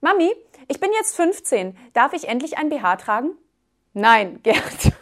Mami, ich bin jetzt 15. Darf ich endlich ein BH tragen? Nein, Gerd.